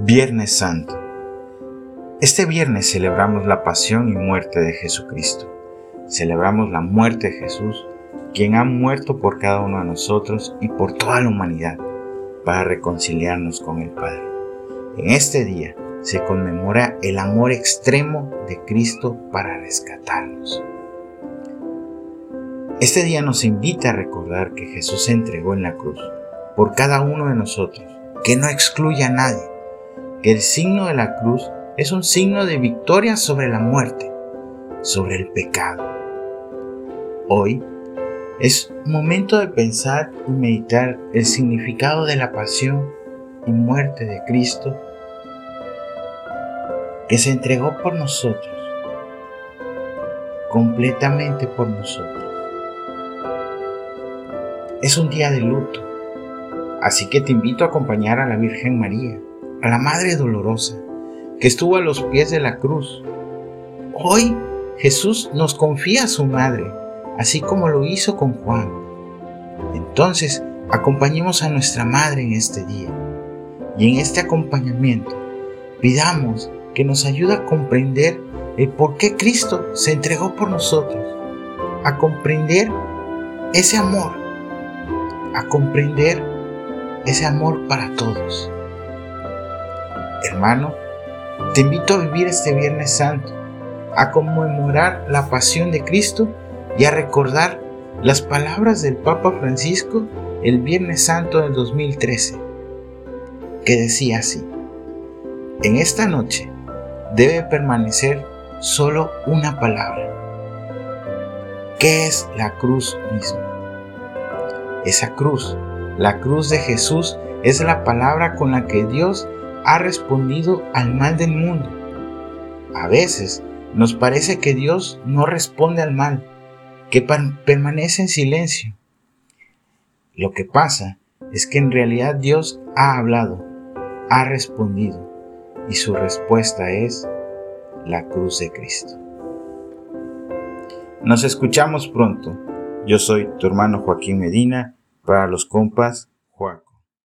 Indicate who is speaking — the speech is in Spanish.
Speaker 1: Viernes Santo. Este viernes celebramos la pasión y muerte de Jesucristo. Celebramos la muerte de Jesús, quien ha muerto por cada uno de nosotros y por toda la humanidad para reconciliarnos con el Padre. En este día se conmemora el amor extremo de Cristo para rescatarnos. Este día nos invita a recordar que Jesús se entregó en la cruz por cada uno de nosotros, que no excluye a nadie el signo de la cruz es un signo de victoria sobre la muerte, sobre el pecado. Hoy es momento de pensar y meditar el significado de la pasión y muerte de Cristo que se entregó por nosotros, completamente por nosotros. Es un día de luto, así que te invito a acompañar a la Virgen María a la Madre Dolorosa, que estuvo a los pies de la cruz. Hoy Jesús nos confía a su Madre, así como lo hizo con Juan. Entonces, acompañemos a nuestra Madre en este día. Y en este acompañamiento, pidamos que nos ayude a comprender el por qué Cristo se entregó por nosotros, a comprender ese amor, a comprender ese amor para todos. Hermano, te invito a vivir este Viernes Santo, a conmemorar la pasión de Cristo y a recordar las palabras del Papa Francisco el Viernes Santo del 2013, que decía así, en esta noche debe permanecer solo una palabra, que es la cruz misma. Esa cruz, la cruz de Jesús, es la palabra con la que Dios ha respondido al mal del mundo. A veces nos parece que Dios no responde al mal, que permanece en silencio. Lo que pasa es que en realidad Dios ha hablado, ha respondido, y su respuesta es la cruz de Cristo. Nos escuchamos pronto. Yo soy tu hermano Joaquín Medina, para los compas.